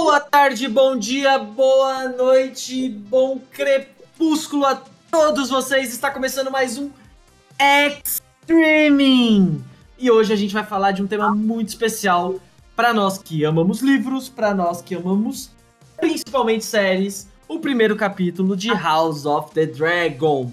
Boa tarde, bom dia, boa noite, bom crepúsculo a todos vocês. Está começando mais um Extreming. E hoje a gente vai falar de um tema muito especial para nós que amamos livros, para nós que amamos principalmente séries, o primeiro capítulo de House of the Dragon.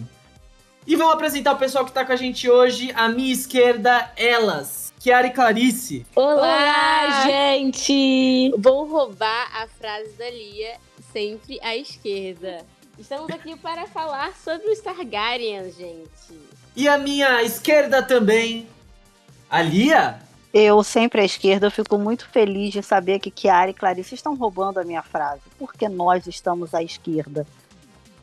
E vamos apresentar o pessoal que está com a gente hoje. À minha esquerda, elas. Kiara e Clarice. Olá, Olá, gente! Vou roubar a frase da Lia, sempre à esquerda. Estamos aqui para falar sobre os Targaryens, gente. E a minha esquerda também, a Lia. Eu, sempre à esquerda, eu fico muito feliz de saber que Kiara e Clarice estão roubando a minha frase, porque nós estamos à esquerda.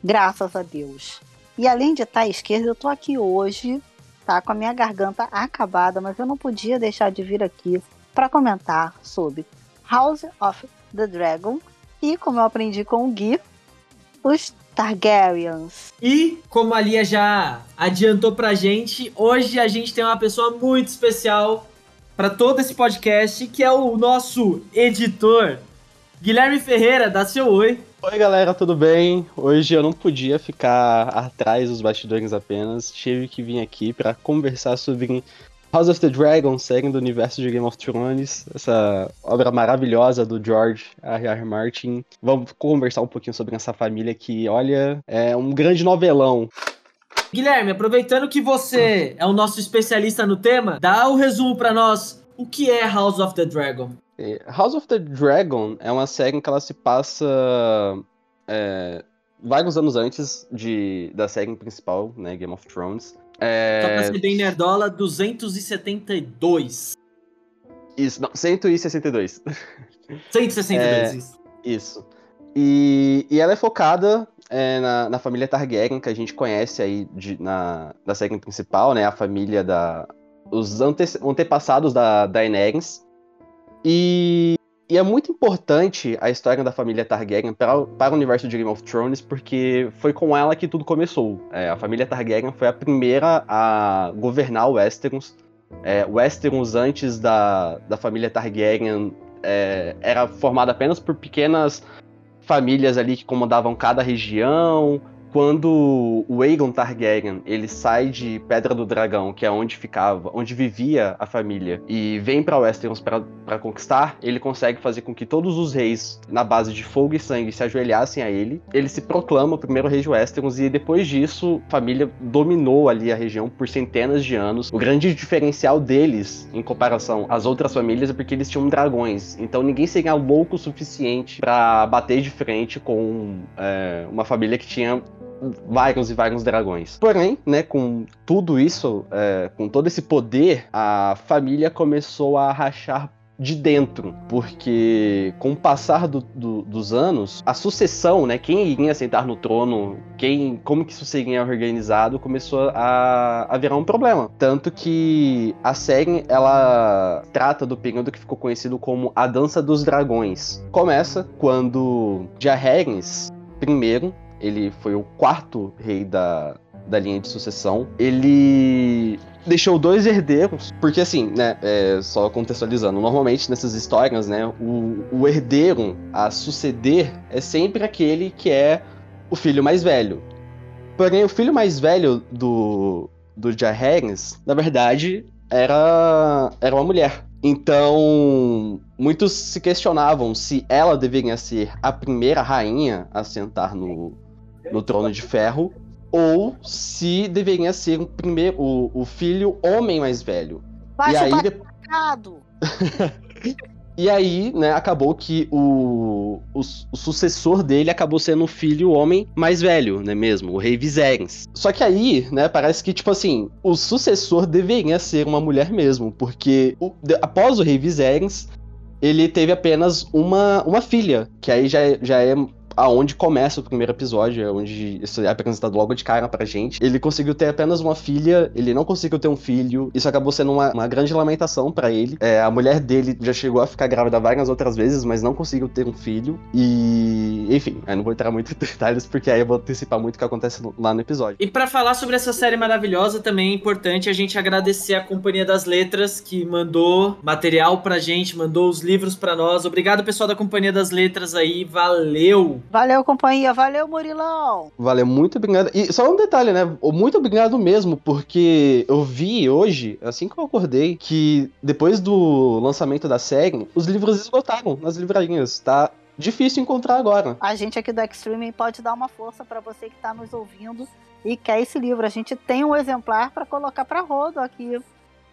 Graças a Deus. E além de estar à esquerda, eu estou aqui hoje tá com a minha garganta acabada, mas eu não podia deixar de vir aqui para comentar sobre House of the Dragon e, como eu aprendi com o Gui, os Targaryens. E, como a Lia já adiantou pra gente, hoje a gente tem uma pessoa muito especial para todo esse podcast, que é o nosso editor, Guilherme Ferreira, dá seu oi. Oi galera, tudo bem? Hoje eu não podia ficar atrás dos bastidores apenas, tive que vir aqui para conversar sobre House of the Dragon, série do universo de Game of Thrones, essa obra maravilhosa do George R. R. Martin. Vamos conversar um pouquinho sobre essa família que, olha, é um grande novelão. Guilherme, aproveitando que você é o nosso especialista no tema, dá o um resumo para nós. O que é House of the Dragon? É, House of the Dragon é uma série em que ela se passa é, vários anos antes de, da série principal, né, Game of Thrones. É... Só pra ser bem nerdola, 272. Isso, não, 162. 162, é, isso. Isso. E, e ela é focada é, na, na, família Targaryen, que a gente conhece aí de, na, da série principal, né? A família da... Os ante, antepassados da Daenerys. E, e, é muito importante a história da família Targaryen para, o universo de Game of Thrones, porque foi com ela que tudo começou. É, a família Targaryen foi a primeira a governar o Westeros. É, Westeros, antes da, da família Targaryen, é, era formada apenas por pequenas famílias ali que comandavam cada região, quando o Aegon Targaryen ele sai de Pedra do Dragão, que é onde ficava, onde vivia a família, e vem para Westeros para conquistar, ele consegue fazer com que todos os reis, na base de fogo e sangue, se ajoelhassem a ele. Ele se proclama o primeiro rei de Westeros e depois disso, a família dominou ali a região por centenas de anos. O grande diferencial deles, em comparação às outras famílias, é porque eles tinham dragões. Então ninguém seria louco o suficiente para bater de frente com é, uma família que tinha vários e vários dragões. Porém, né, com tudo isso, é, com todo esse poder, a família começou a rachar de dentro, porque com o passar do, do, dos anos, a sucessão, né, quem iria sentar no trono, quem, como que isso seria organizado, começou a, a virar um problema. Tanto que a série, ela trata do período que ficou conhecido como a Dança dos Dragões. Começa quando Jaehaerys primeiro ele foi o quarto rei da, da linha de sucessão. Ele deixou dois herdeiros, porque assim, né, é, só contextualizando, normalmente nessas histórias, né, o, o herdeiro a suceder é sempre aquele que é o filho mais velho. Porém, o filho mais velho do, do Jaehaerys, na verdade, era, era uma mulher. Então, muitos se questionavam se ela deveria ser a primeira rainha a sentar no, no Trono de Ferro, ou se deveria ser o primeiro o, o filho homem mais velho. Vai e aí de... E aí, né, acabou que o, o, o, sucessor dele acabou sendo o filho homem mais velho, né mesmo, o rei Viserys. Só que aí, né, parece que, tipo assim, o sucessor deveria ser uma mulher mesmo, porque o, após o rei Viserys, ele teve apenas uma, uma filha, que aí já, já é aonde começa o primeiro episódio, é onde isso é apresentado logo de cara pra gente. Ele conseguiu ter apenas uma filha, ele não conseguiu ter um filho. Isso acabou sendo uma, uma grande lamentação para ele. É, a mulher dele já chegou a ficar grávida várias outras vezes, mas não conseguiu ter um filho. E, enfim, eu não vou entrar muito em detalhes porque aí eu vou antecipar muito o que acontece lá no episódio. E para falar sobre essa série maravilhosa, também é importante a gente agradecer a Companhia das Letras que mandou material pra gente, mandou os livros para nós. Obrigado, pessoal da Companhia das Letras aí, valeu! Valeu, companhia, valeu, Murilão! Valeu, muito obrigado. E só um detalhe, né? Muito obrigado mesmo, porque eu vi hoje, assim que eu acordei, que depois do lançamento da série, os livros esgotaram nas livrarias, tá? Difícil encontrar agora. A gente aqui do Extreme pode dar uma força para você que tá nos ouvindo e quer esse livro. A gente tem um exemplar para colocar para rodo aqui.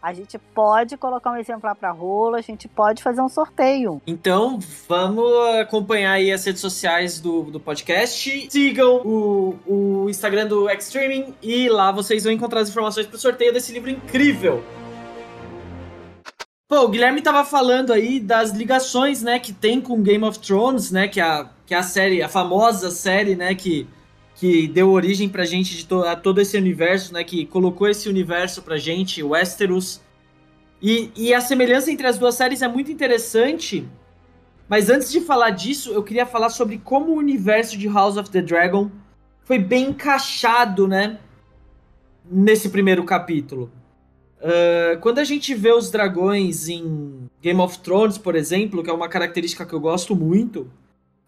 A gente pode colocar um exemplar para rolo, a gente pode fazer um sorteio. Então, vamos acompanhar aí as redes sociais do, do podcast. Sigam o, o Instagram do Extreming e lá vocês vão encontrar as informações para o sorteio desse livro incrível. Pô, o Guilherme tava falando aí das ligações, né, que tem com Game of Thrones, né, que é a, que é a série, a famosa série, né, que, que deu origem pra gente de to, a todo esse universo, né, que colocou esse universo pra gente, Westeros. E, e a semelhança entre as duas séries é muito interessante, mas antes de falar disso, eu queria falar sobre como o universo de House of the Dragon foi bem encaixado, né, nesse primeiro capítulo. Uh, quando a gente vê os dragões em Game of Thrones, por exemplo, que é uma característica que eu gosto muito,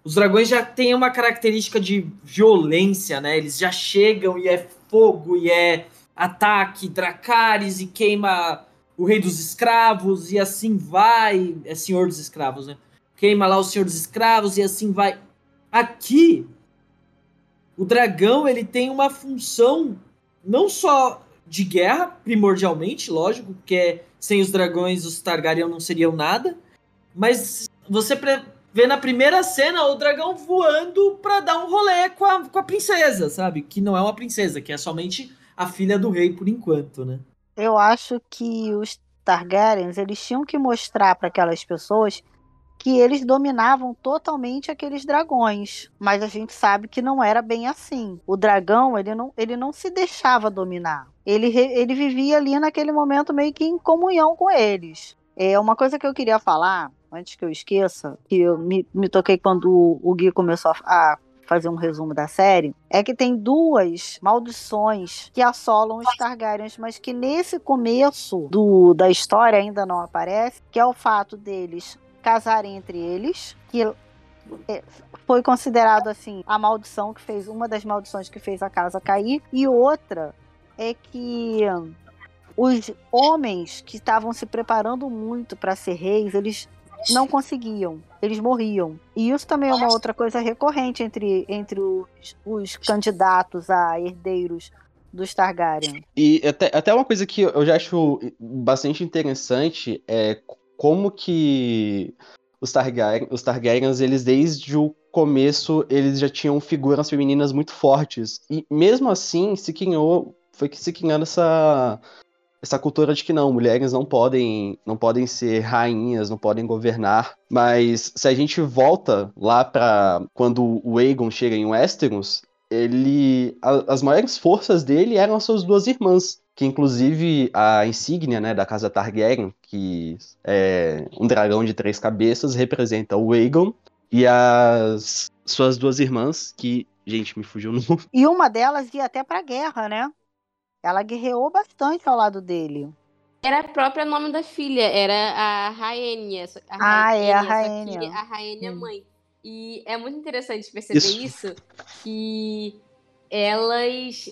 os dragões já têm uma característica de violência, né? Eles já chegam e é fogo e é ataque, Dracarys e queima o rei dos escravos e assim vai. É senhor dos escravos, né? Queima lá o senhor dos escravos e assim vai. Aqui, o dragão ele tem uma função não só de guerra, primordialmente, lógico, porque sem os dragões os Targaryen não seriam nada. Mas você vê na primeira cena o dragão voando pra dar um rolê com a, com a princesa, sabe? Que não é uma princesa, que é somente a filha do rei por enquanto, né? Eu acho que os Targaryens, eles tinham que mostrar para aquelas pessoas que eles dominavam totalmente aqueles dragões, mas a gente sabe que não era bem assim. O dragão, ele não, ele não se deixava dominar. Ele, ele vivia ali naquele momento meio que em comunhão com eles. É uma coisa que eu queria falar, antes que eu esqueça, que eu me, me toquei quando o Gui começou a, a fazer um resumo da série, é que tem duas maldições que assolam os Targaryens, mas que nesse começo do, da história ainda não aparece, que é o fato deles casarem entre eles, que é, foi considerado assim a maldição que fez uma das maldições que fez a casa cair e outra é que os homens que estavam se preparando muito para ser reis, eles não conseguiam, eles morriam. E isso também é uma outra coisa recorrente entre, entre os, os candidatos a herdeiros dos Targaryen. E até, até uma coisa que eu já acho bastante interessante é como que os, Targaryen, os Targaryens, eles desde o começo, eles já tinham figuras femininas muito fortes. E mesmo assim, se criou, foi que se criando essa essa cultura de que não, mulheres não podem, não podem ser rainhas, não podem governar. Mas se a gente volta lá para quando o Aegon chega em Westeros, ele a, as maiores forças dele eram as suas duas irmãs, que inclusive a insígnia né, da casa Targaryen, que é um dragão de três cabeças, representa o Aegon, e as suas duas irmãs, que, gente, me fugiu no E uma delas ia até pra guerra, né? Ela guerreou bastante ao lado dele. Era o próprio nome da filha, era a Rainha. ah, é a Rainha. A Rainha hum. mãe. E é muito interessante perceber isso, isso que elas.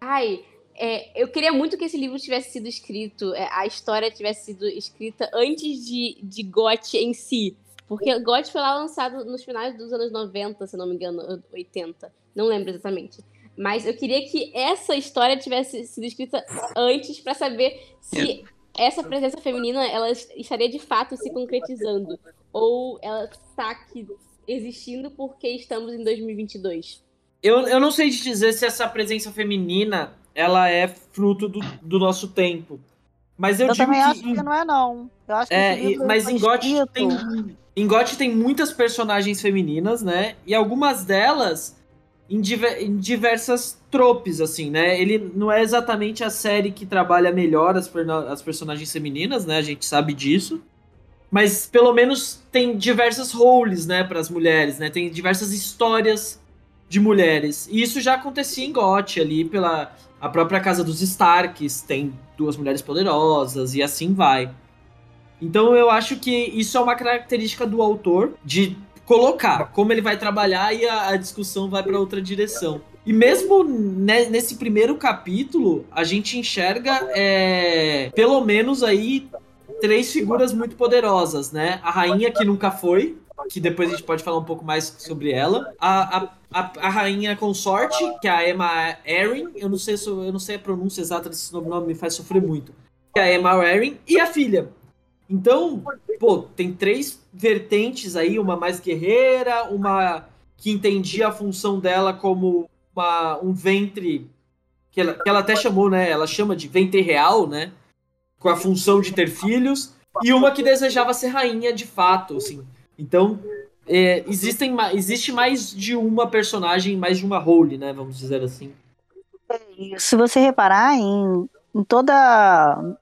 Ai, é, eu queria muito que esse livro tivesse sido escrito, é, a história tivesse sido escrita antes de, de GOT em si. Porque GOT foi lá lançado nos finais dos anos 90, se não me engano, 80. Não lembro exatamente. Mas eu queria que essa história tivesse sido escrita antes para saber se é. essa presença feminina ela estaria de fato se concretizando. Ou ela está aqui existindo porque estamos em 2022. Eu, eu não sei te dizer se essa presença feminina ela é fruto do, do nosso tempo. Mas eu, Eu, também que acho que não é, não. Eu acho que É, e- mas em GOT tem, em GOT tem muitas personagens femininas, né? E algumas delas em, diver- em diversas tropes, assim, né? Ele não é exatamente a série que trabalha melhor as, as personagens femininas, né? A gente sabe disso. Mas pelo menos tem diversas roles, né, para as mulheres, né? Tem diversas histórias de mulheres. E isso já acontecia em GOT ali pela a própria casa dos Starks, tem duas mulheres poderosas e assim vai. Então eu acho que isso é uma característica do autor de colocar como ele vai trabalhar e a, a discussão vai para outra direção. E mesmo ne- nesse primeiro capítulo, a gente enxerga é, pelo menos aí três figuras muito poderosas, né? A rainha que nunca foi, que depois a gente pode falar um pouco mais sobre ela. A, a, a, a rainha consorte, que é a Emma Arryn, eu não sei se eu não sei a pronúncia exata desse nome, me faz sofrer muito. Que é a Emma Arryn e a filha. Então, pô, tem três vertentes aí, uma mais guerreira, uma que entendia a função dela como uma, um ventre que ela, que ela até chamou, né? Ela chama de ventre real, né? Com a função de ter filhos, e uma que desejava ser rainha de fato, assim. Então, é, existem, existe mais de uma personagem, mais de uma role, né? Vamos dizer assim. E se você reparar em, em toda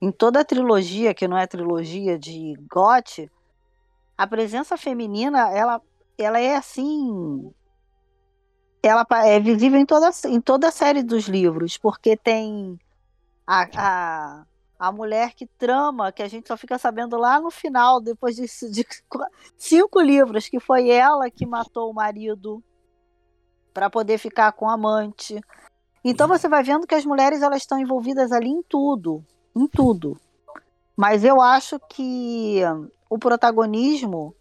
em toda a trilogia, que não é trilogia de GOT, a presença feminina, ela, ela é assim. Ela é visível em toda, em toda a série dos livros, porque tem a, a, a mulher que trama, que a gente só fica sabendo lá no final, depois de, de cinco livros, que foi ela que matou o marido para poder ficar com o amante. Então você vai vendo que as mulheres elas estão envolvidas ali em tudo, em tudo. Mas eu acho que o protagonismo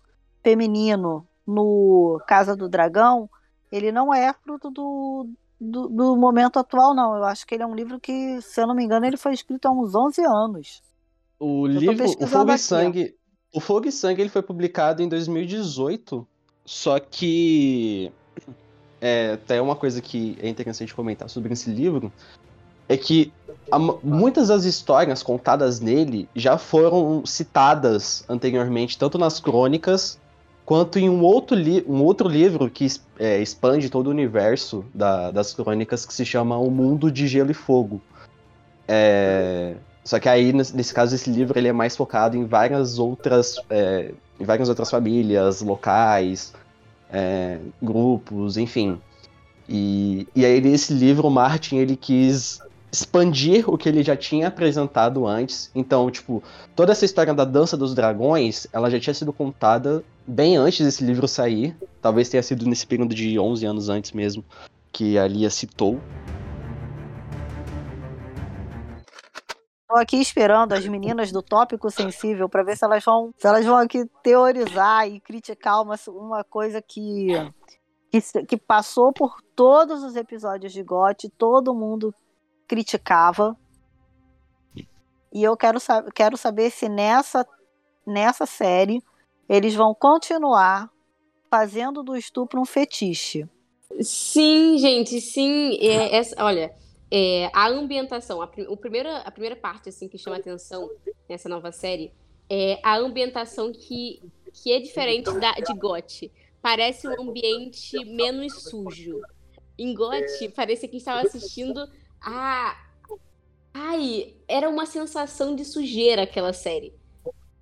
feminino no Casa do Dragão, ele não é fruto do, do, do momento atual, não. Eu acho que ele é um livro que, se eu não me engano, ele foi escrito há uns 11 anos. O tô livro, o Fogo e aqui, ó. Sangue, o Fogo e Sangue ele foi publicado em 2018, só que é, até uma coisa que é interessante comentar sobre esse livro é que a muitas das histórias contadas nele já foram citadas anteriormente, tanto nas crônicas quanto em um outro, li um outro livro que é, expande todo o universo da- das crônicas que se chama O Mundo de Gelo e Fogo. É, só que aí, nesse nesse caso, esse livro ele é mais focado em várias outras, é, em várias outras famílias, locais, é, grupos, enfim. E, e aí, nesse livro, o Martin ele quis expandir o que ele já tinha apresentado antes. Então, tipo, toda essa história da dança dos dragões, ela já tinha sido contada bem antes desse livro sair. Talvez tenha sido nesse período de 11 anos antes mesmo, que a Lia citou. Tô aqui esperando as meninas do tópico sensível para ver se elas vão, se elas vão aqui teorizar e criticar uma, uma coisa que, que que passou por todos os episódios de GOT, todo mundo criticava. E eu quero, quero saber se nessa, nessa série eles vão continuar fazendo do estupro um fetiche. Sim, gente, sim. É, essa- olha, é, a ambientação, a, o primeiro, a primeira parte assim que chama atenção nessa nova série é a ambientação que, que é diferente da de GOT. Parece um ambiente menos sujo. Em GOT, parecia que estava assistindo a. Ai, era uma sensação de sujeira aquela série.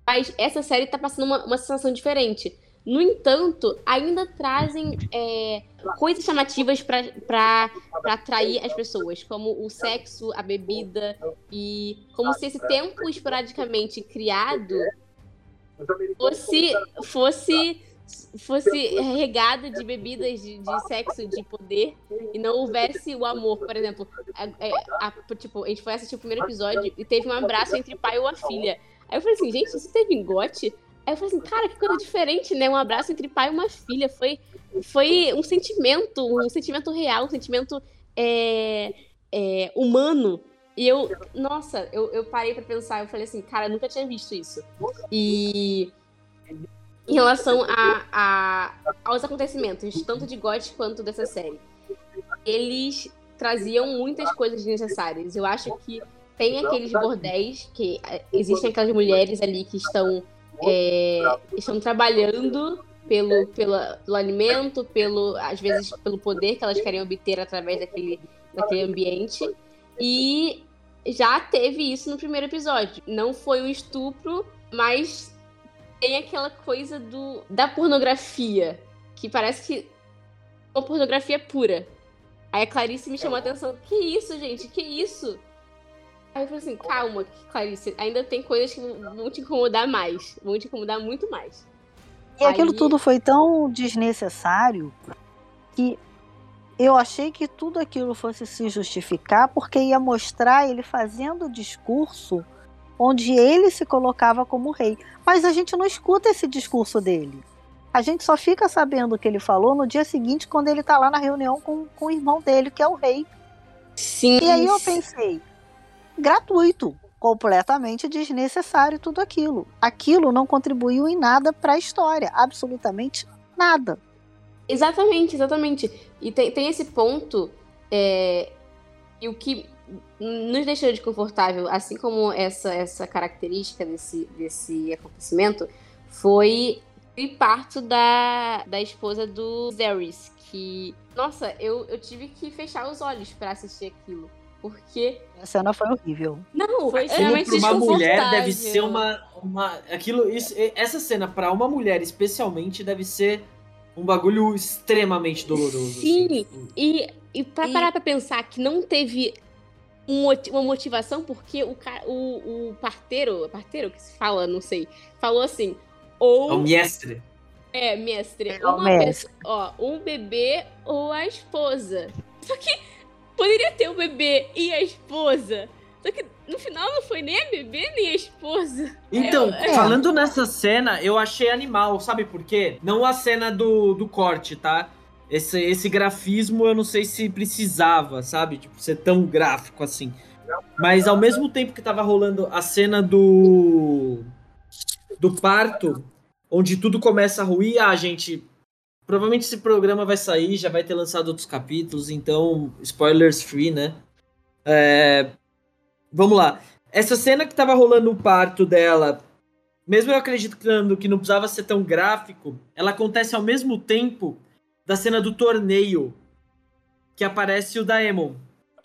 Mas essa série tá passando uma, uma sensação diferente. No entanto, ainda trazem é, coisas chamativas para atrair as pessoas, como o sexo, a bebida, e como se esse tempo esporadicamente criado fosse, fosse, fosse regado de bebidas de, de sexo, de poder, e não houvesse o amor. Por exemplo, a, a- a- tipo, a gente foi assistir o primeiro episódio e teve um abraço entre pai e uma filha. Aí eu falei assim, gente, isso teve em gote? Aí eu falei assim, cara, que coisa diferente, né? Um abraço entre pai e uma filha. Foi, foi um sentimento, um sentimento real, um sentimento é, é, humano. E eu, nossa, eu, eu parei pra pensar, eu falei assim, cara, eu nunca tinha visto isso. E em relação a, a- aos acontecimentos, tanto de GOT quanto dessa série, eles traziam muitas coisas desnecessárias. Eu acho que tem aqueles bordéis que é, existem aquelas mulheres ali que estão é, estão trabalhando pelo, pelo alimento, pelo às vezes pelo poder que elas querem obter através daquele, daquele ambiente. E já teve isso no primeiro episódio. Não foi um estupro, mas tem aquela coisa do da pornografia, que parece que uma pornografia pura. Aí a Clarice me chamou a atenção. Que isso, gente? Que isso? Aí eu falei assim, calma, Clarice, ainda tem coisas que vão te incomodar mais. Vão te incomodar muito mais. E Aí... aquilo tudo foi tão desnecessário que eu achei que tudo aquilo fosse se justificar porque ia mostrar ele fazendo o discurso onde ele se colocava como rei. Mas a gente não escuta esse discurso dele. A gente só fica sabendo o que ele falou no dia seguinte, quando ele tá lá na reunião com, com o irmão dele, que é o rei. Sim. E aí eu pensei, gratuito, completamente desnecessário tudo aquilo. Aquilo não contribuiu em nada para a história, absolutamente nada. Exatamente, exatamente. E tem, tem esse ponto, é, e o que nos deixou desconfortável, assim como essa, essa característica desse, desse acontecimento, foi e parto da, da esposa do Zeris, que, nossa, eu, eu tive que fechar os olhos para assistir aquilo. Porque. A cena foi horrível. Não, foi extremamente Para uma mulher deve ser uma. uma aquilo, isso, essa cena, para uma mulher especialmente, deve ser um bagulho extremamente doloroso. Sim, assim. E, e pra e... parar pra pensar que não teve um, uma motivação, porque o, o, o parteiro, parteiro que se fala, não sei, falou assim: ou. É o mestre. É, mestre. É uma mestre. Pessoa, ó, um bebê ou a esposa. Só que poderia ter o bebê e a esposa. Só que no final não foi nem a bebê nem a esposa. Então, é. falando nessa cena, eu achei animal, sabe por quê? Não a cena do, do corte, tá? Esse, esse grafismo eu não sei se precisava, sabe? Tipo, ser tão gráfico assim. Mas ao mesmo tempo que tava rolando a cena do do parto, onde tudo começa a ruir, ah, gente, provavelmente esse programa vai sair, já vai ter lançado outros capítulos, então, spoilers free, né? É, vamos lá. Essa cena que tava rolando o parto dela, mesmo eu acreditando que não precisava ser tão gráfico, ela acontece ao mesmo tempo da cena do torneio, que aparece o Daemon.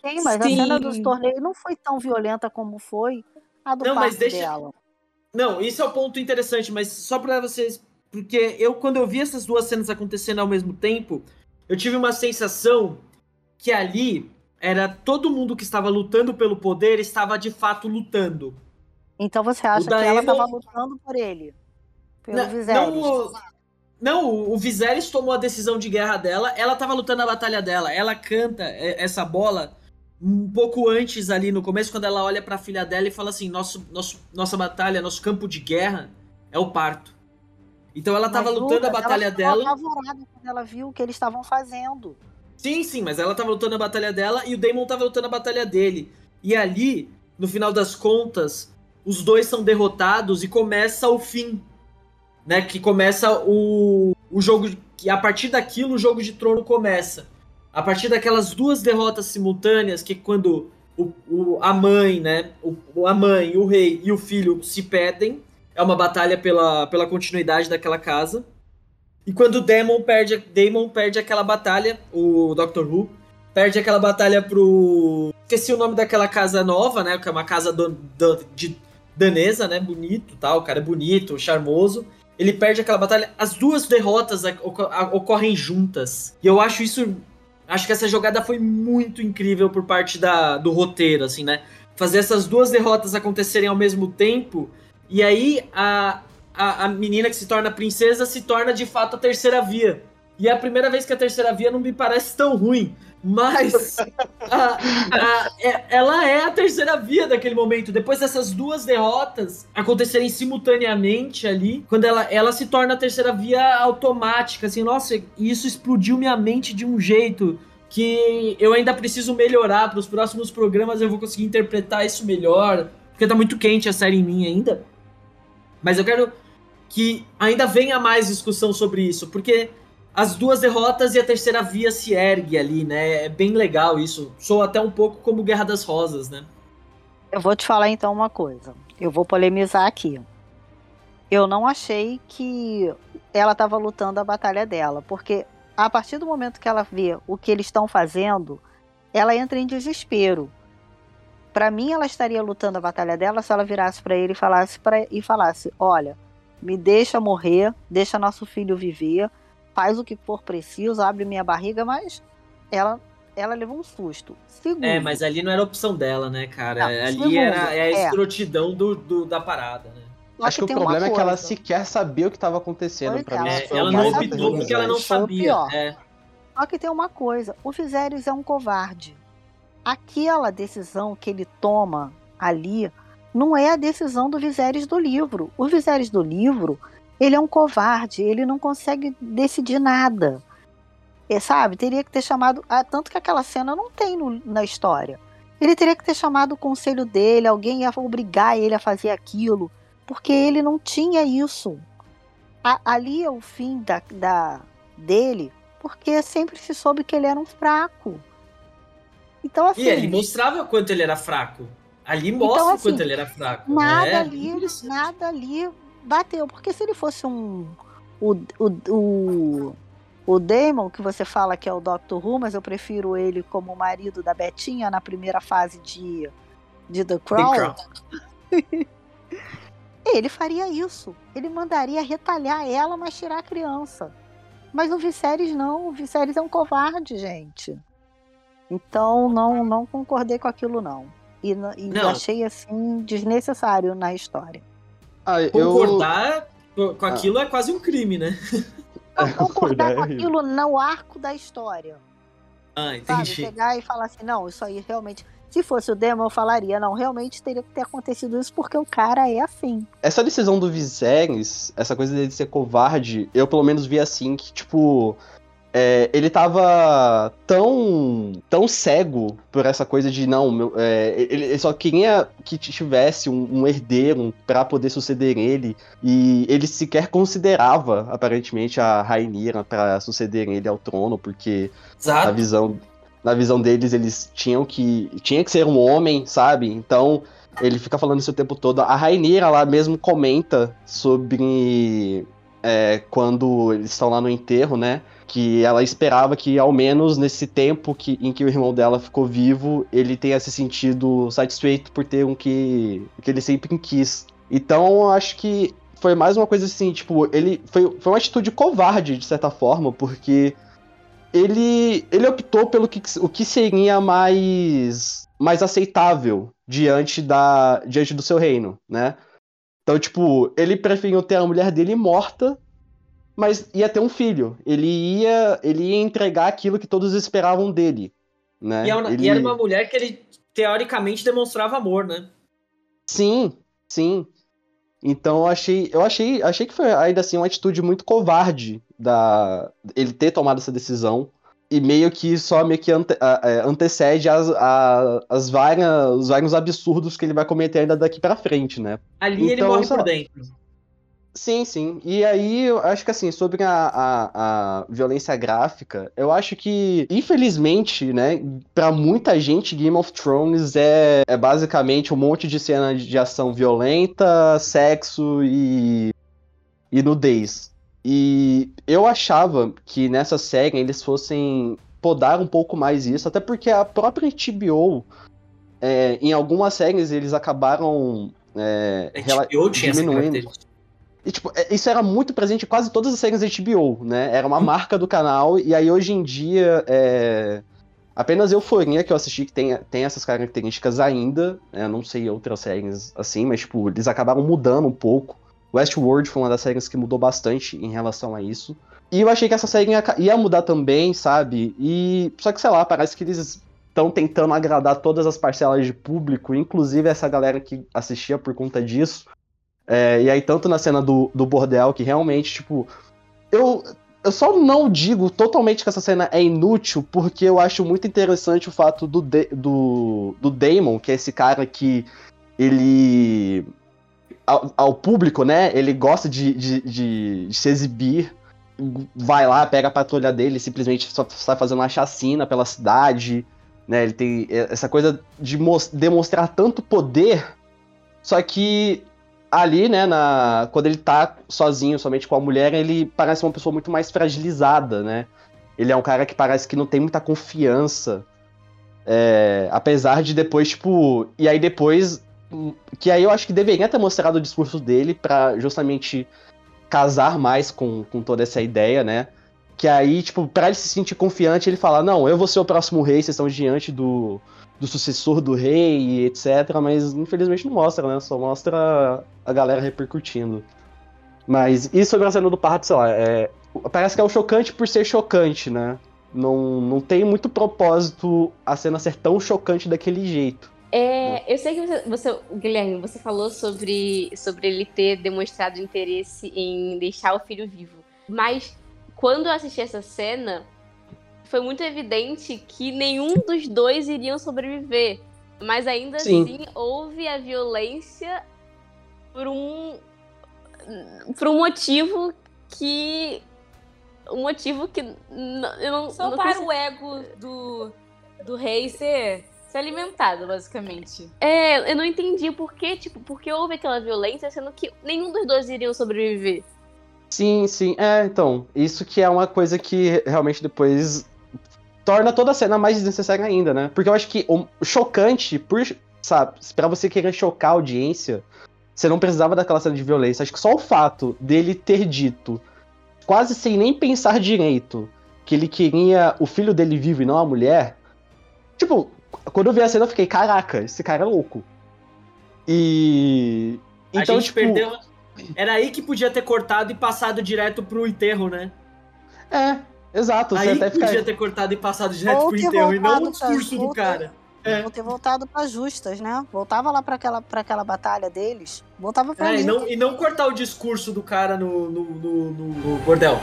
Sim, mas Sim. a cena dos torneios não foi tão violenta como foi a do não, parto mas deixa, dela. Não, isso é o um ponto interessante, mas só para vocês. Porque eu, quando eu vi essas duas cenas acontecendo ao mesmo tempo, eu tive uma sensação que ali era todo mundo que estava lutando pelo poder estava de fato lutando. Então você acha que ela estava lutando por ele? Pelo não, Viserys? Não, não, o Viserys tomou a decisão de guerra dela, ela estava lutando a batalha dela. Ela canta essa bola um pouco antes ali no começo, quando ela olha para a filha dela e fala assim: nosso, nosso, nossa batalha, nosso campo de guerra é o parto. Então ela estava lutando a batalha ela dela. apavorada quando ela viu o que eles estavam fazendo. Sim, sim, mas ela estava lutando a batalha dela e o Daemon estava lutando a batalha dele. E ali, no final das contas, os dois são derrotados e começa o fim. Né? Que começa o, o jogo. E a partir daquilo o jogo de trono começa a partir daquelas duas derrotas simultâneas, que quando o, o, a mãe, né, o, a mãe, o rei e o filho se pedem, é uma batalha pela, pela continuidade daquela casa. E quando o Demon perde, Damon perde aquela batalha, o Doctor Who, perde aquela batalha pro... Esqueci o nome daquela casa nova, né, que é uma casa do, do, de danesa, né, bonito tal, o cara é bonito, charmoso. Ele perde aquela batalha, as duas derrotas ocorrem juntas. E eu acho isso acho que essa jogada foi muito incrível por parte da, do roteiro, assim, né? Fazer essas duas derrotas acontecerem ao mesmo tempo, e aí a, a, a menina que se torna princesa se torna de fato a terceira via. E é a primeira vez que a terceira via não me parece tão ruim. Mas a, a, é, ela é a terceira via daquele momento. Depois dessas duas derrotas acontecerem simultaneamente ali, quando ela, ela se torna a terceira via automática, assim, nossa, isso explodiu minha mente de um jeito que eu ainda preciso melhorar para os próximos programas eu vou conseguir interpretar isso melhor, porque tá muito quente a série em mim ainda. Mas eu quero que ainda venha mais discussão sobre isso, porque as duas derrotas e a terceira via se ergue ali, né? É bem legal isso. Sou até um pouco como Guerra das Rosas, né? Eu vou te falar então uma coisa. Eu vou polemizar aqui. Eu não achei que ela estava lutando a batalha dela, porque a partir do momento que ela vê o que eles estão fazendo, ela entra em desespero. Para mim, ela estaria lutando a batalha dela se ela virasse para ele e falasse pra, e falasse: "Olha, me deixa morrer, deixa nosso filho viver, faz o que for preciso, abre minha barriga", mas ela ela levou um susto. Segundo, é, mas ali não era opção dela, né, cara? Não, ali segundo, era é a é. escrotidão do, do, da parada, né? Acho que, que o problema é que ela sequer sabia o que estava acontecendo para mim. É, ela não optou porque ela não sabia. É. Só que tem uma coisa, o Viserys é um covarde. Aquela decisão que ele toma ali não é a decisão do Viserys do livro. O Viserys do livro, ele é um covarde, ele não consegue decidir nada. E, sabe, teria que ter chamado, ah, tanto que aquela cena não tem no, na história. Ele teria que ter chamado o conselho dele, alguém ia obrigar ele a fazer aquilo, porque ele não tinha isso. A, ali é o fim da, da dele porque sempre se soube que ele era um fraco. Então, assim. E ele mostrava o quanto ele era fraco. Ali então, mostra então, assim, o quanto ele era fraco. Nada né? ali, nada ali bateu. Porque se ele fosse um. O, o, o, o Damon, que você fala que é o Doctor Who, mas eu prefiro ele como marido da Betinha na primeira fase de, de The Crown. ele faria isso. Ele mandaria retalhar ela, mas tirar a criança. Mas o Viserys não, o Viserys é um covarde, gente. Então não não concordei com aquilo não. E, e não. achei assim desnecessário na história. Ah, eu... Concordar com aquilo ah. é quase um crime, né? Não, concordar com aquilo no arco da história. Ah, entendi. Sabe? Chegar e falar assim, não, isso aí realmente. Se fosse o Demon, eu falaria, não, realmente teria que ter acontecido isso porque o cara é assim. Essa decisão do Viserys, essa coisa dele ser covarde, eu pelo menos vi assim que, tipo, é, ele tava tão tão cego por essa coisa de não, meu, é, ele, ele, só queria que tivesse um, um herdeiro para poder suceder ele e ele sequer considerava aparentemente a Rainira para suceder ele ao trono porque Exato. a visão na visão deles, eles tinham que. Tinha que ser um homem, sabe? Então, ele fica falando isso o tempo todo. A Rainira lá mesmo comenta sobre. É, quando eles estão lá no enterro, né? Que ela esperava que, ao menos nesse tempo que, em que o irmão dela ficou vivo, ele tenha se sentido satisfeito por ter um que, que ele sempre quis. Então, acho que foi mais uma coisa assim, tipo, ele. Foi, foi uma atitude covarde, de certa forma, porque ele, ele optou pelo que, o que seria mais, mais aceitável diante, da, diante do seu reino, né? Então, tipo, ele preferiu ter a mulher dele morta, mas ia ter um filho. Ele ia, ele ia entregar aquilo que todos esperavam dele, né? E, é ele... e era uma mulher que ele, teoricamente, demonstrava amor, né? Sim, sim. Então eu achei, eu achei, achei que foi ainda assim uma atitude muito covarde da ele ter tomado essa decisão e meio que só meio que ante, é, antecede as, as várias, os vários absurdos que ele vai cometer ainda daqui para frente, né? Ali então, ele morre por dentro. Sim, sim. E aí, eu acho que assim, sobre a, a, a violência gráfica, eu acho que, infelizmente, né, pra muita gente, Game of Thrones é, é basicamente um monte de cena de ação violenta, sexo e, e nudez. E eu achava que nessa série eles fossem podar um pouco mais isso, até porque a própria HBO, é, em algumas séries, eles acabaram é, HBO tinha diminuindo. E, tipo, é, isso era muito presente em quase todas as séries da HBO, né? Era uma marca do canal, e aí hoje em dia é... apenas Euforia que eu assisti que tem, tem essas características ainda. Né? Não sei outras séries assim, mas tipo, eles acabaram mudando um pouco. Westworld foi uma das séries que mudou bastante em relação a isso. E eu achei que essa série ia, ia mudar também, sabe? E. Só que, sei lá, parece que eles estão tentando agradar todas as parcelas de público, inclusive essa galera que assistia por conta disso. É, e aí, tanto na cena do, do bordel, que realmente, tipo. Eu, eu só não digo totalmente que essa cena é inútil, porque eu acho muito interessante o fato do, do, do Damon, que é esse cara que ele. Ao, ao público, né? Ele gosta de, de, de, de, se exibir. Vai lá, pega a patrulha dele, simplesmente só sai fazendo uma chacina pela cidade, Né? Ele tem essa coisa de demonstrar tanto poder, só que ali, né, na, quando ele tá sozinho, somente com a mulher, ele parece uma pessoa muito mais fragilizada, né? Ele é um cara que parece que não tem muita confiança. É, apesar de depois, tipo. E aí depois. Que aí eu acho que deveria ter mostrado o discurso dele para justamente casar mais com, com toda essa ideia, né? Que aí, tipo, pra ele se sentir confiante, ele fala: Não, eu vou ser o próximo rei, vocês estão diante do, do sucessor do rei, etc. Mas infelizmente não mostra, né? Só mostra a galera repercutindo. Mas e sobre a cena do parto, sei lá, é, parece que é o chocante por ser chocante, né? Não, não tem muito propósito a cena ser tão chocante daquele jeito. É, eu sei que você, você, Guilherme, você falou sobre, sobre ele ter demonstrado interesse em deixar o filho vivo. Mas quando eu assisti essa cena, foi muito evidente que nenhum dos dois iriam sobreviver. Mas ainda Sim. assim houve a violência por um por um motivo que um motivo que eu não só não para consigo... o ego do do rei ser ser alimentado basicamente. É, eu não entendi por que, tipo, por que houve aquela violência, sendo que nenhum dos dois iriam sobreviver. Sim, sim. É, então, isso que é uma coisa que realmente depois torna toda a cena mais desnecessária ainda, né? Porque eu acho que o chocante, por, sabe, para você querer chocar a audiência, você não precisava daquela cena de violência. Acho que só o fato dele ter dito, quase sem nem pensar direito, que ele queria o filho dele vivo e não a mulher. Tipo, quando eu vi a cena, eu fiquei, caraca, esse cara é louco. E. Então, a gente tipo... perdeu. Era aí que podia ter cortado e passado direto pro enterro, né? É, exato. Aí até podia ter cortado e passado direto Ou pro enterro e não o discurso do cara. É. Vou ter voltado para justas, né? Voltava lá para aquela, pra aquela batalha deles. Voltava pra é, e não, e não cortar o discurso do cara no, no, no, no bordel.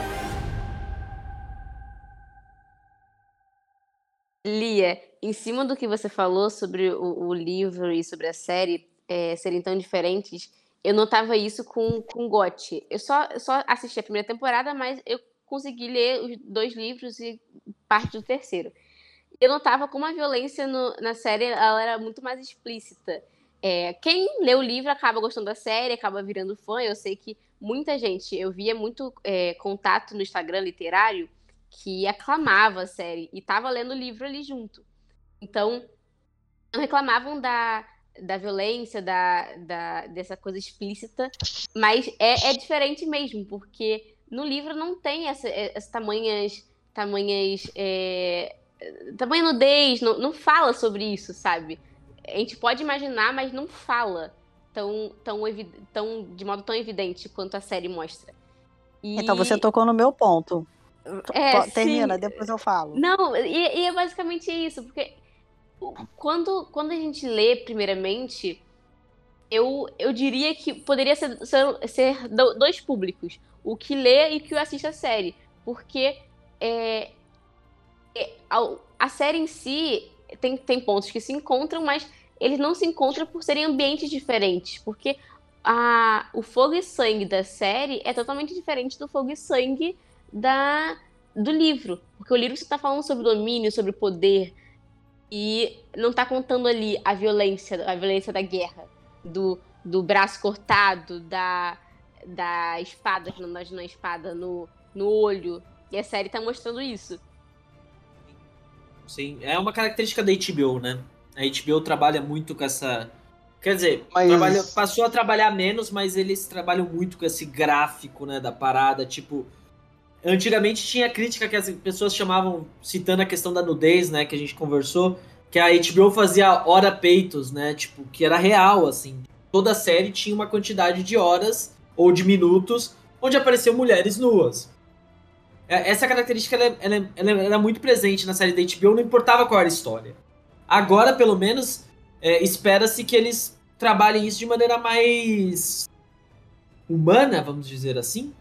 Lia, em cima do que você falou sobre o, o livro e sobre a série é, serem tão diferentes, eu notava isso com, com Gotti. Eu só, eu só assisti a primeira temporada, mas eu consegui ler os dois livros e parte do terceiro eu notava como a violência no, na série ela era muito mais explícita. É, quem lê o livro acaba gostando da série, acaba virando fã. Eu sei que muita gente, eu via muito é, contato no Instagram literário que aclamava a série e tava lendo o livro ali junto. Então, não reclamavam da, da violência, da, da, dessa coisa explícita, mas é, é diferente mesmo, porque no livro não tem essa, essas tamanhas, tamanhas é, tamanha nudez, não, não fala sobre isso, sabe? A gente pode imaginar, mas não fala tão, tão, tão de modo tão evidente quanto a série mostra. E... Então você tocou no meu ponto. É, Termina, sim. depois eu falo. Não, e, e, é basicamente isso, porque quando, quando a gente lê, primeiramente, eu, eu diria que poderia ser, ser, ser dois públicos, o que lê e o que assiste a série, porque é, a série em si tem, tem pontos que se encontram, mas eles não se encontram por serem ambientes diferentes, porque a, o fogo e sangue da série é totalmente diferente do fogo e sangue da, do livro. Porque o livro você está falando sobre domínio, sobre poder, e não está contando ali a violência, a violência da guerra, do, do braço cortado, da, da espada, não dá na espada, no, no olho. E a série está mostrando isso. Sim, é uma característica da HBO, né? A HBO trabalha muito com essa. Quer dizer, mas... trabalha, passou a trabalhar menos, mas eles trabalham muito com esse gráfico, né, da parada. Tipo, antigamente tinha crítica que as pessoas chamavam, citando a questão da nudez, né, que a gente conversou, que a HBO fazia hora peitos, né, tipo, que era real, assim. Toda série tinha uma quantidade de horas ou de minutos onde apareciam mulheres nuas. É, essa característica ela, é, ela, é, ela, é muito presente na série da HBO, não importava qual era a história. Agora, pelo menos, é, espera-se que eles trabalhem isso de maneira mais humana, vamos dizer assim.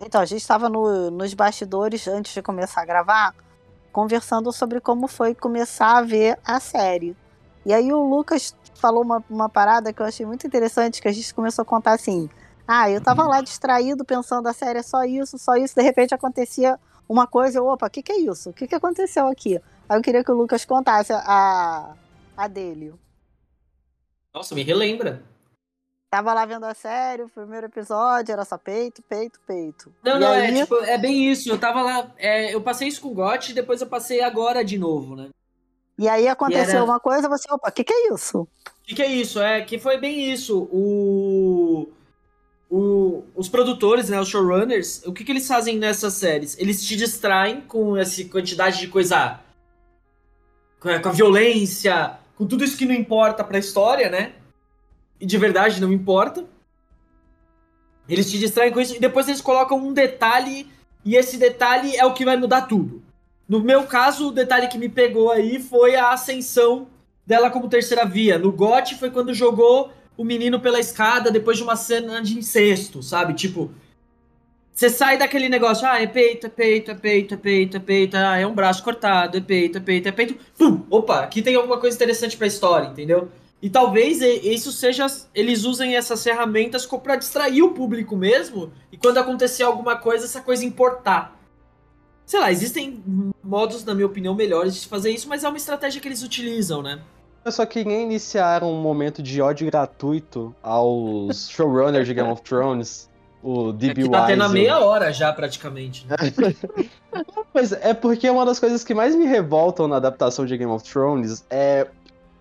Então, a gente estava no, nos bastidores antes de começar a gravar, conversando sobre como foi começar a ver a série. E aí o Lucas falou uma, uma parada que eu achei muito interessante, que a gente começou a contar assim. Ah, eu tava lá distraído pensando a série é só isso, só isso, de repente acontecia uma coisa, eu, opa, o que, que é isso? O que, que aconteceu aqui? Aí eu queria que o Lucas contasse a, a dele. Nossa, me relembra. Tava lá vendo a série, o primeiro episódio era só peito, peito, peito. Não, E não, aí- é, tipo, é bem isso. Eu tava lá. é, eu passei isso com o Got e depois eu passei agora de novo, né? E aí aconteceu E era- uma coisa, você, opa, o que, que é isso? O que, que é isso? É que foi bem isso. O, o- os produtores, né, os showrunners, o que, que eles fazem nessas séries? Eles te distraem com essa quantidade de coisa. Com a, com a violência, com tudo isso que não importa pra história, né? E de verdade não importa. Eles te distraem com isso e depois eles colocam um detalhe, e esse detalhe é o que vai mudar tudo. No meu caso, o detalhe que me pegou aí foi a ascensão dela como terceira via. No GOT foi quando jogou o menino pela escada depois de uma cena de incesto, sabe? Tipo, você sai daquele negócio, ah, é peito, é peito, é peito, é peito, é peito, ah, é um braço cortado, é peito, é peito, é peito. Pum! Opa, aqui tem alguma coisa interessante pra história, entendeu? E talvez isso seja. Eles usem essas ferramentas pra distrair o público mesmo. E quando acontecer alguma coisa, essa coisa importar. Sei lá, existem modos, na minha opinião, melhores de fazer isso, mas é uma estratégia que eles utilizam, né? Eu só queria iniciar um momento de ódio gratuito aos showrunners de Game of Thrones, o D.B. Que tá tendo a meia hora já, praticamente. né? Mas é porque uma das coisas que mais me revoltam na adaptação de Game of Thrones é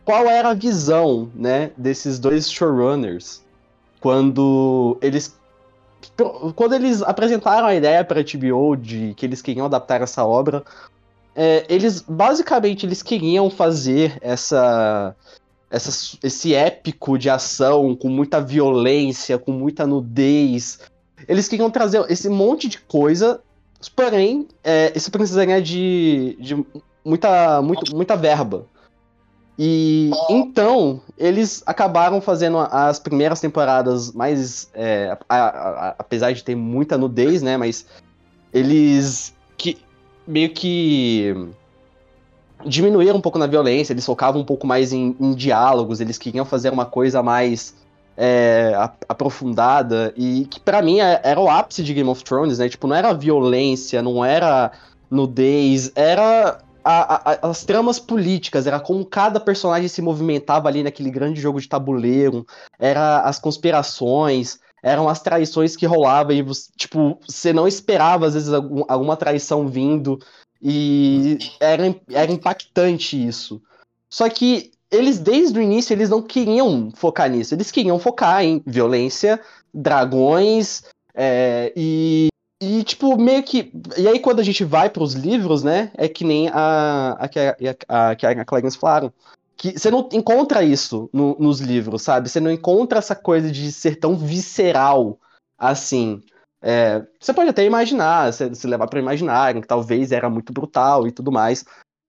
qual era a visão, né, desses dois showrunners quando eles quando eles apresentaram a ideia para HBO de que eles queriam adaptar essa obra, é, eles basicamente eles queriam fazer essa, essa esse épico de ação com muita violência, com muita nudez. Eles queriam trazer esse monte de coisa Porém, é, isso precisaria de, de muita, muito, muita verba. E então, eles acabaram fazendo as primeiras temporadas mais. é, a- a- a- apesar de ter muita nudez, né? Mas eles que, meio que diminuíram um pouco na violência, eles focavam um pouco mais em, em diálogos, eles queriam fazer uma coisa mais é, aprofundada e que pra mim é- era o ápice de Game of Thrones, né? Tipo, não era violência, não era nudez, era a- a- as tramas políticas, era como cada personagem se movimentava ali naquele grande jogo de tabuleiro, era as conspirações, eram as traições que rolavam e, tipo, você não esperava às vezes algum- alguma traição vindo e era, era impactante isso. Só que eles, desde o início, eles não queriam focar nisso. Eles queriam focar em violência, dragões, é, e, e, tipo, meio que. E aí, quando a gente vai pros livros, né? É que nem a, a, que a, a, que a Clarence falaram. Que você não encontra isso no- nos livros, sabe? Você não encontra essa coisa de ser tão visceral assim. É, você pode até imaginar, se, se levar para imaginarem que talvez era muito brutal e tudo mais.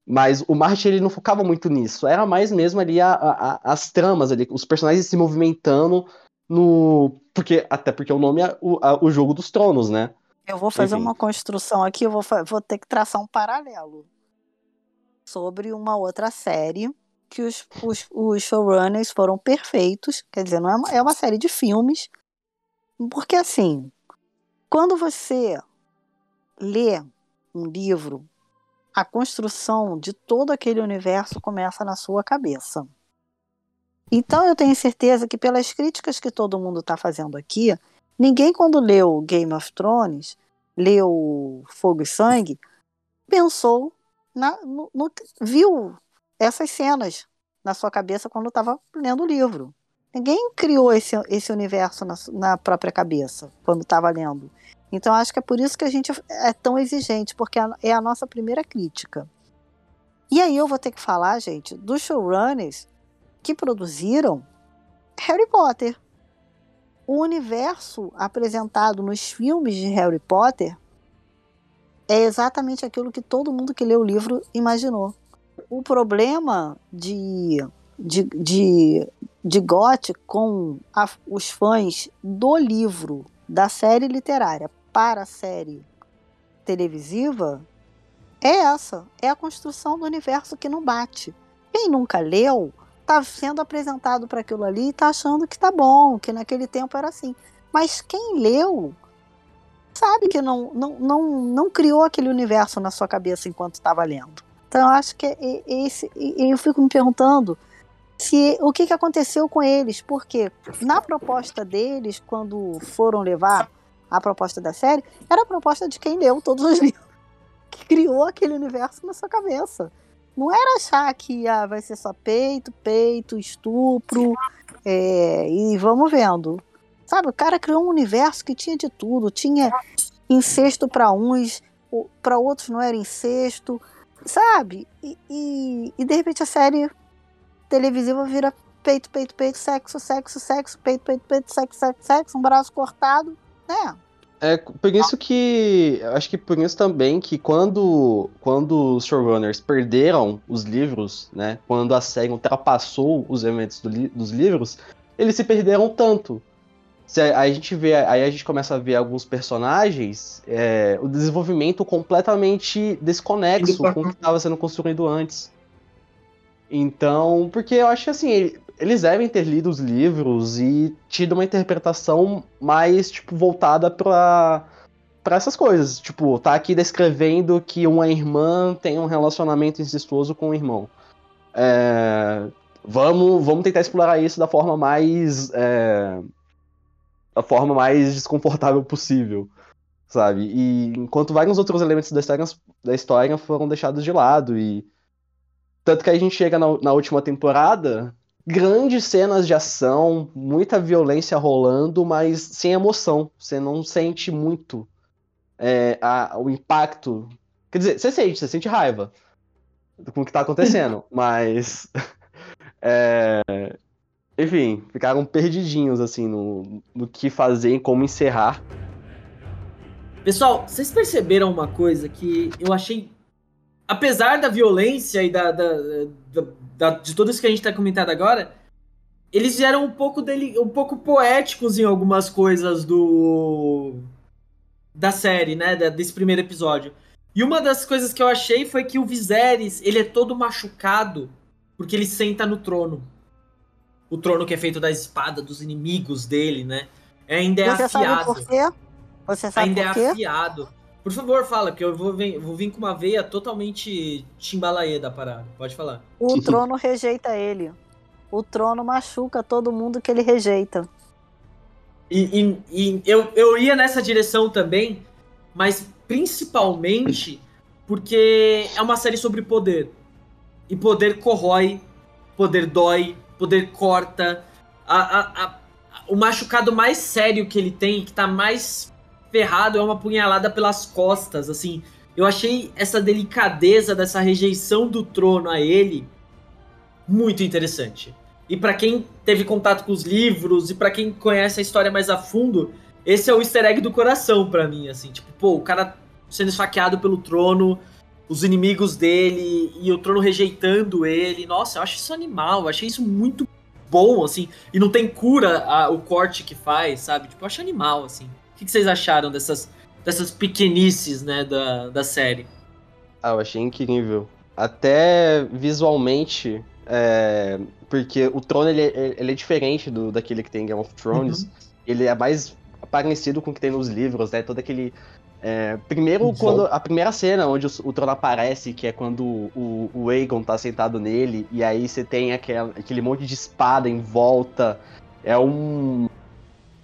Mas o Martin ele não focava muito nisso. Era mais mesmo ali a- a- as tramas ali, os personagens se movimentando no. Porque, até porque o nome é o, a- o jogo dos tronos, né? Eu vou fazer Enfim. uma construção aqui, eu vou, vou ter que traçar um paralelo sobre uma outra série que os, os, os showrunners foram perfeitos. Quer dizer, não é uma, é uma série de filmes. Porque assim, quando você lê um livro, a construção de todo aquele universo começa na sua cabeça. Então eu tenho certeza que pelas críticas que todo mundo está fazendo aqui, ninguém quando leu Game of Thrones, leu Fogo e Sangue, pensou na, no, no- viu essas cenas na sua cabeça quando estava lendo o livro. Ninguém criou esse, esse universo na, na própria cabeça quando estava lendo. Então acho que é por isso que a gente é tão exigente, porque é a- é a nossa primeira crítica. E aí eu vou ter que falar, gente, dos showrunners que produziram Harry Potter. O universo apresentado nos filmes de Harry Potter é exatamente aquilo que todo mundo que lê o livro imaginou. O problema de, de, de, de com a- os fãs do livro, da série literária para a série televisiva, é essa. É a construção do universo que não bate. Quem nunca leu tá sendo apresentado para aquilo ali e tá achando que tá bom, que naquele tempo era assim. Mas quem leu sabe que não, não, não, não criou aquele universo na sua cabeça enquanto estava lendo. Então acho que esse. Eu fico me perguntando se o que, que aconteceu com eles, porque na proposta deles, quando foram levar a proposta da série, era a proposta de quem leu todos os livros, que criou aquele universo na sua cabeça. Não era achar que ah, vai ser só peito, peito, estupro, é, e vamos vendo. Sabe, o cara criou um universo que tinha de tudo. Tinha incesto para uns, para outros não era incesto, sabe? E, e, e, de repente a série televisiva vira peito, peito, peito, sexo, sexo, sexo, peito, peito, peito, sexo, sexo, sexo, um braço cortado, né? É por isso que. Acho que por isso também que quando, quando os showrunners perderam os livros, né? Quando a série ultrapassou os elementos do dos livros, eles se perderam tanto. Se a, gente vê, aí a gente começa a ver alguns personagens, é, o desenvolvimento completamente desconexo com o que estava sendo construído antes. Então, porque eu acho que assim, eles devem ter lido os livros e tido uma interpretação mais, tipo, voltada pra, pra essas coisas. Tipo, tá aqui descrevendo que uma irmã tem um relacionamento incestuoso com o um irmão. É, vamos, vamos tentar explorar isso da forma mais. É, da forma mais desconfortável possível. Sabe? E enquanto vários outros elementos da história, da história foram deixados de lado. E. Tanto que a gente chega na, na última temporada grandes cenas de ação, muita violência rolando, mas sem emoção. Você não sente muito é, a, o impacto. Quer dizer, você sente, você sente raiva com o que tá acontecendo, mas. É, enfim, ficaram perdidinhos, assim, no, no que fazer e como encerrar. Pessoal, vocês perceberam uma coisa que eu achei. Apesar da violência e da, da, da da, de tudo isso que a gente tá comentando agora, eles eram um pouco dele, um pouco poéticos em algumas coisas do da série, né, desse primeiro episódio. E uma das coisas que eu achei foi que o Viserys, ele é todo machucado porque ele senta no trono. O trono que é feito da espada dos inimigos dele, né? Ainda é Você afiado. Sabe por quê? Você sabe Ainda por é quê? é afiado. Por favor, fala, porque eu vou vir, vou vir com uma veia totalmente timbalaê da parada. Pode falar. O trono rejeita ele. O trono machuca todo mundo que ele rejeita. E, e, e eu, eu ia nessa direção também, mas principalmente porque é uma série sobre poder. E poder corrói, poder dói, poder corta. A, a, a, o machucado mais sério que ele tem, que tá mais ferrado, é uma punhalada pelas costas, assim. Eu achei essa delicadeza dessa rejeição do trono a ele muito interessante. E para quem teve contato com os livros e para quem conhece a história mais a fundo, esse é o easter egg do coração para mim, assim, tipo, pô, o cara sendo esfaqueado pelo trono, os inimigos dele e o trono rejeitando ele. Nossa, eu acho isso animal, eu achei isso muito bom, assim, e não tem cura a, o corte que faz, sabe? Tipo, eu acho animal, assim que, que vocês acharam dessas, dessas pequenices, né, da, da série? Ah, eu achei incrível. Até visualmente, é, porque o Trono ele, é, ele é diferente do daquele que tem em Game of Thrones. Uhum. Ele é mais parecido com o que tem nos livros, né? Todo aquele. É, primeiro, quando a primeira cena onde o, o, trono aparece, que é quando o, o Aegon tá sentado nele, e aí você tem aquele, aquele monte de espada em volta. É um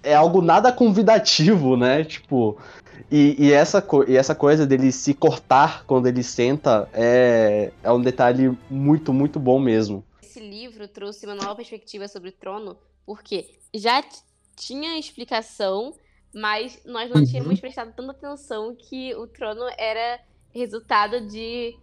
é algo nada convidativo, né? Tipo, e, e, essa, e essa coisa dele se cortar quando ele senta é, é um detalhe muito, muito bom mesmo. Esse livro trouxe uma nova perspectiva sobre o trono, porque já tinha explicação, mas nós não uhum. tínhamos prestado tanta atenção que o trono era resultado de,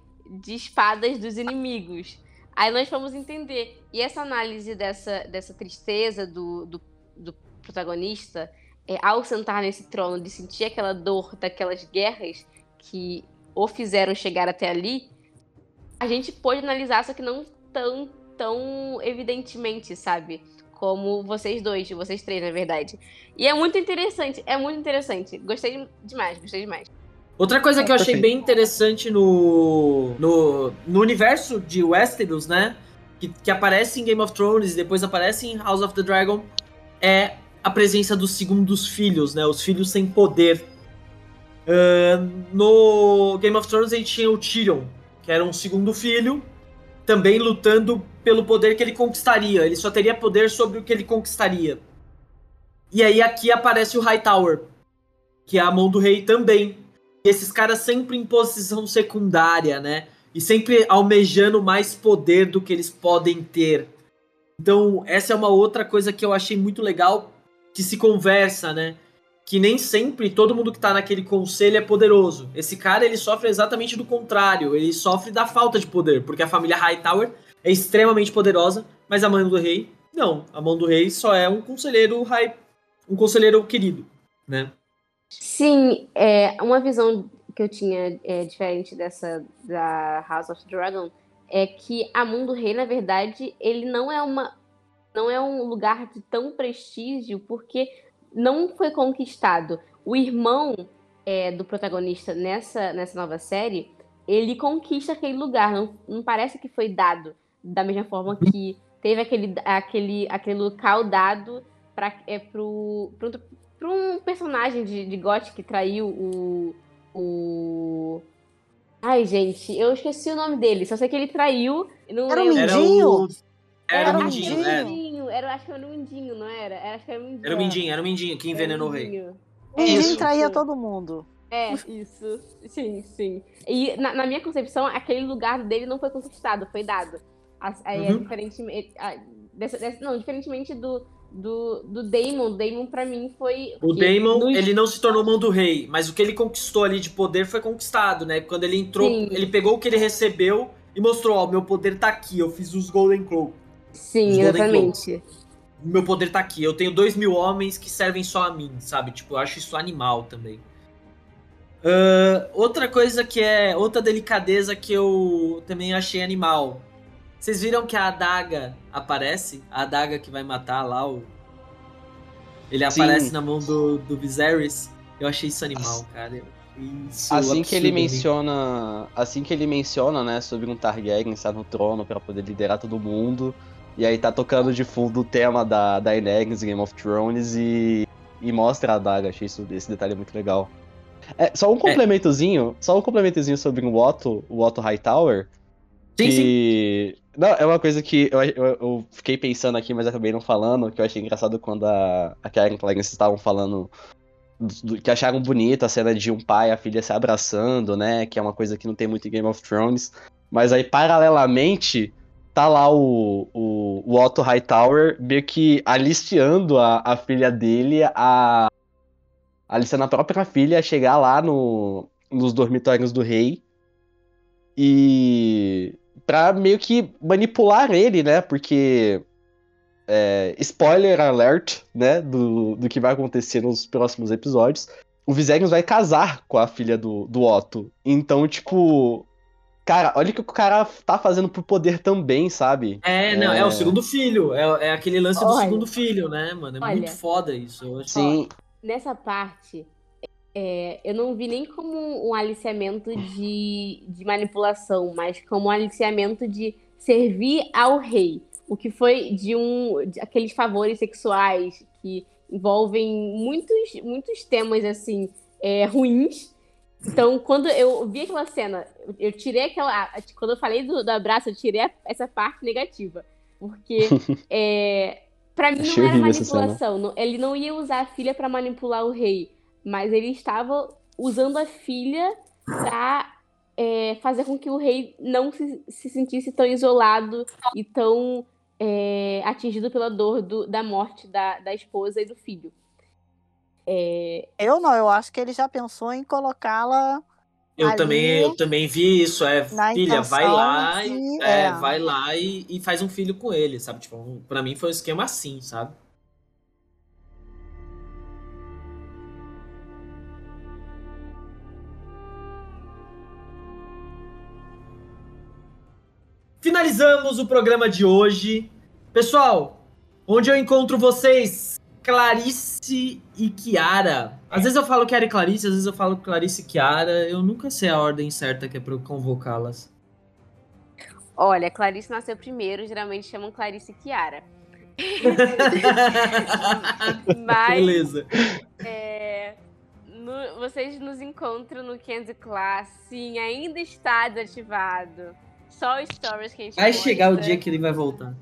de espadas dos inimigos. Aí nós fomos entender. E essa análise dessa, dessa tristeza do, do, do protagonista, é, ao sentar nesse trono, de sentir aquela dor daquelas guerras que o fizeram chegar até ali, a gente pode analisar, só que não tão, tão evidentemente, sabe? Como vocês dois, vocês três, na verdade. E é muito interessante, é muito interessante. Gostei demais, gostei demais. Outra coisa que eu achei bem interessante no, no, no universo de Westeros, né? Que, que aparece em Game of Thrones e depois aparece em House of the Dragon, é a presença dos segundos filhos, né? Os filhos sem poder. Uh, no Game of Thrones a gente tinha o Tyrion, que era um segundo filho, também lutando pelo poder que ele conquistaria. Ele só teria poder sobre o que ele conquistaria. E aí aqui aparece o Hightower, que é a mão do rei também. E esses caras sempre em posição secundária, né? E sempre almejando mais poder do que eles podem ter. Então, essa é uma outra coisa que eu achei muito legal que se conversa, né? Que nem sempre todo mundo que tá naquele conselho é poderoso. Esse cara, ele sofre exatamente do contrário. Ele sofre da falta de poder, porque a família Hightower é extremamente poderosa, mas a mão do rei, não. A mão do rei só é um conselheiro high, um conselheiro querido, né? Sim, é uma visão que eu tinha é, diferente dessa da House of Dragon é que a Mundo Rei, na verdade, ele não é uma não é um lugar de tão prestígio porque não foi conquistado. O irmão é, do protagonista nessa, nessa nova série, ele conquista aquele lugar. Não, não parece que foi dado da mesma forma uhum. que teve aquele, aquele, aquele local dado para é, pro, pro, pro um personagem de, de GOT que traiu o, o Ai, gente, eu esqueci o nome dele. Só sei que ele traiu. Não era o Mindinho? Era, o Mindinho, era. O Mindinho. Era, acho que era o Mindinho, não era? era acho que era o Mindinho. Era o Mindinho, era o Mindinho que envenenou o rei. O Mindinho traía todo mundo. É, isso. Sim, sim. E na, na, minha concepção, aquele lugar dele não foi conquistado, foi dado. Aí é uhum. é diferentemente. Dessa, dessa, não, diferentemente do, do, do Daemon. O Daemon, pra mim, foi. O Daemon, no... ele não se tornou mão do rei, mas o que ele conquistou ali de poder foi conquistado, né? Quando ele entrou, Sim. ele pegou o que ele recebeu e mostrou: Ó, meu poder tá aqui, eu fiz os Golden Claw. Sim, exatamente. Meu poder tá aqui. Eu tenho dois mil homens que servem só a mim, sabe? Tipo, eu acho isso animal também. Uh, outra coisa que é. Outra delicadeza que eu também achei animal vocês viram que a adaga aparece? A adaga que vai matar lá o. Ele Sim. aparece na mão do, do Viserys. Eu achei isso animal, cara. Isso assim que ele menciona. Assim que ele menciona, né, sobre um Targaryen estar no trono para poder liderar todo mundo. E aí tá tocando de fundo o tema da Daenerys Game of Thrones e, e mostra a adaga. Achei isso, esse detalhe muito legal. É, só um é. complementozinho, é. só um complementozinho sobre o Otto, o Otto Hightower. Sim, que... sim. Não, é uma coisa que eu, eu, eu, fiquei pensando aqui, mas acabei não falando, que eu achei engraçado quando a, a Karen e Clarence estavam falando do, do, que acharam bonita a cena de um pai e a filha se abraçando, né? Que é uma coisa que não tem muito em Game of Thrones. Mas aí, paralelamente, tá lá o, o, o Otto Hightower meio que aliciando a, a filha dele a. aliciando a própria filha a chegar lá no, nos dormitórios do rei. E pra meio que manipular ele, né? Porque. É, spoiler alert, né? Do, do que vai acontecer nos próximos episódios. O Viserion vai casar com a filha do, do Otto. Então, tipo. Cara, olha o que o cara tá fazendo pro poder também, sabe? É, não, é, é o segundo filho. É, é aquele lance olha, do segundo filho, né, mano? É olha, muito foda isso. Sim. Nessa parte, é, eu não vi nem como um aliciamento de, de manipulação, mas como um aliciamento de servir ao rei. O que foi de um de aqueles favores sexuais que envolvem muitos, muitos temas assim é, ruins. Então, quando eu vi aquela cena, eu tirei aquela. Quando eu falei do, do abraço, eu tirei essa parte negativa. Porque é, para mim não era manipulação. Não, ele não ia usar a filha para manipular o rei mas ele estava usando a filha para é, fazer com que o rei não se, se sentisse tão isolado e tão é, atingido pela dor do, da morte da, da esposa e do filho. É... Eu não, eu acho que ele já pensou em colocá-la. Eu também, eu também vi isso. É, filha, vai lá, que, e, é, é, vai lá e, e, faz um filho com ele, sabe? Tipo, para mim foi um esquema assim, sabe? Finalizamos o programa de hoje. Pessoal, onde eu encontro vocês? Clarice e Kiara. Às vezes eu falo Kiara e Clarice, às vezes eu falo Clarice e Kiara. Eu nunca sei a ordem certa que é pra eu convocá-las. Olha, Clarice nasceu primeiro, geralmente chamam Clarice e Kiara. Mas, Beleza. É, no, vocês nos encontram no Kenzie Class. Sim, ainda está desativado. Só stories que a gente Vai mostra. chegar o dia que ele vai voltar.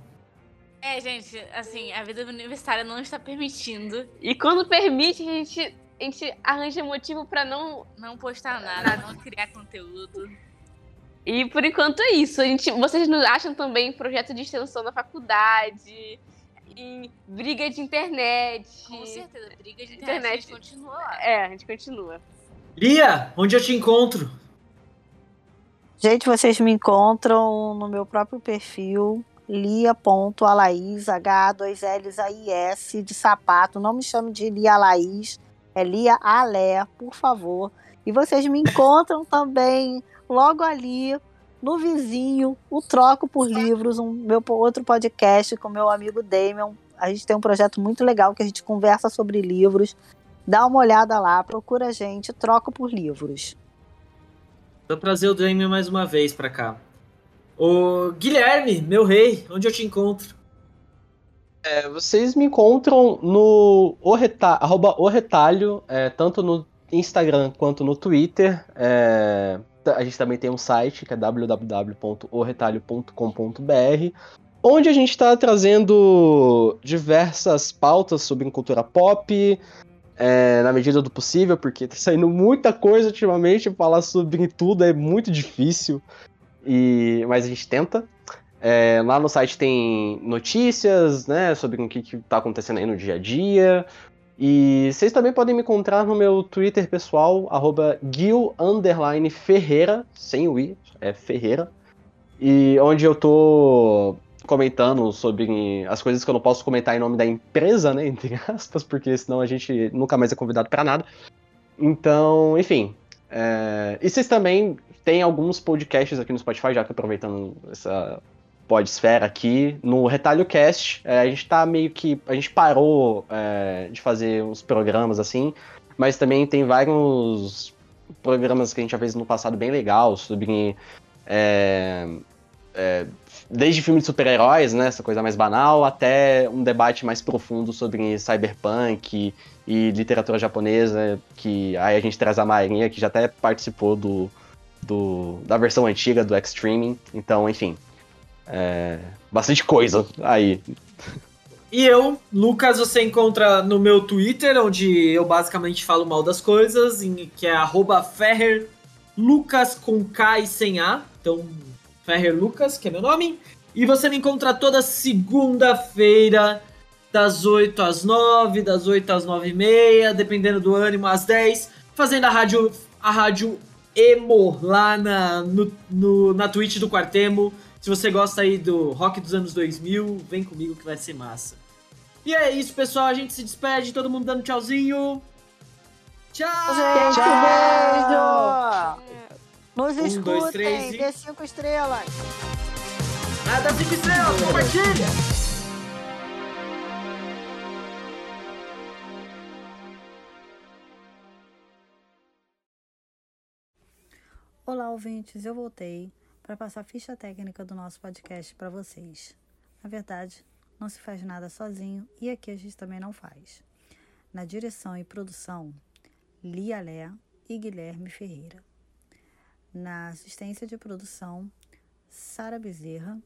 É, gente, assim, a vida universitária não está permitindo E quando permite, a gente, a gente arranja motivo pra não. não postar nada, não criar conteúdo. E por enquanto é isso. A gente, vocês nos acham também em projeto de extensão na faculdade, em briga de internet. Com certeza, briga de internet, Internet. a gente continua lá. É, a gente continua. Lia, onde eu te encontro? Gente, vocês me encontram no meu próprio perfil, lia.alaís, H2Ls-A-I-S, de sapato. Não me chame de Lia Laís, é Lia Alé, por favor. E vocês me encontram também logo ali, no vizinho, o Troco por Livros, um meu outro podcast com meu amigo Damian. A gente tem um projeto muito legal que a gente conversa sobre livros. Dá uma olhada lá, procura a gente, Troco por Livros. Vou trazer o Damien mais uma vez pra cá. Ô, Guilherme, meu rei, onde eu te encontro? É, vocês me encontram no o arroba o retalho, é, tanto no Instagram quanto no Twitter. É, a gente também tem um site que é www.oretalho.com.br, onde a gente está trazendo diversas pautas sobre cultura pop, é, na medida do possível, porque tá saindo muita coisa ultimamente, falar sobre tudo é muito difícil, e mas a gente tenta. É, lá no site tem notícias, né, sobre o que, que tá acontecendo aí no dia a dia. E vocês também podem me encontrar no meu Twitter pessoal, arroba Ferreira, sem o I, é Ferreira. E onde eu tô comentando sobre as coisas que eu não posso comentar em nome da empresa, né, entre aspas, porque senão a gente nunca mais é convidado pra nada. Então, enfim. é, E vocês também têm alguns podcasts aqui no Spotify, já que aproveitando essa Podsfera aqui, no Retalho Cast. é, a gente tá meio que. A gente parou é, de fazer uns programas assim, mas também tem vários programas que a gente já fez no passado bem legal sobre. é, é, desde filmes de super-heróis, né? Essa coisa mais banal, até um debate mais profundo sobre cyberpunk e literatura japonesa, que aí a gente traz a Marinha, que já até participou do, do da versão antiga do Extreme. Então, enfim. É, bastante coisa aí. E eu, Lucas, você encontra no meu Twitter, onde eu basicamente falo mal das coisas, em- que é arroba Ferrer Lucas com K e sem A. Então, Ferrer Lucas, que é meu nome. E você me encontra toda segunda-feira, das 8 às 9, das 8 às 9 e meia, dependendo do ânimo, às 10, fazendo a rádio, a rádio Emo lá na, no, no- na Twitch do Quartemo. Se você gosta aí do rock dos anos 2000, vem comigo que vai ser massa. E é isso, pessoal. A gente se despede, todo mundo dando tchauzinho. Tchau! Gente, Tchau! beijo! Nos Um, escutem, dois, três e- dê cinco estrelas! Nada cinco estrelas, compartilha! Olá, ouvintes, eu voltei para passar a ficha técnica do nosso podcast para vocês. Na verdade, não se faz nada sozinho e aqui a gente também não faz. Na direção e produção, Lia Lé e Guilherme Ferreira. Na assistência de produção, Sara Bezerra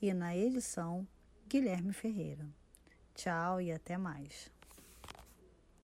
e na edição, Guilherme Ferreira. Tchau e até mais.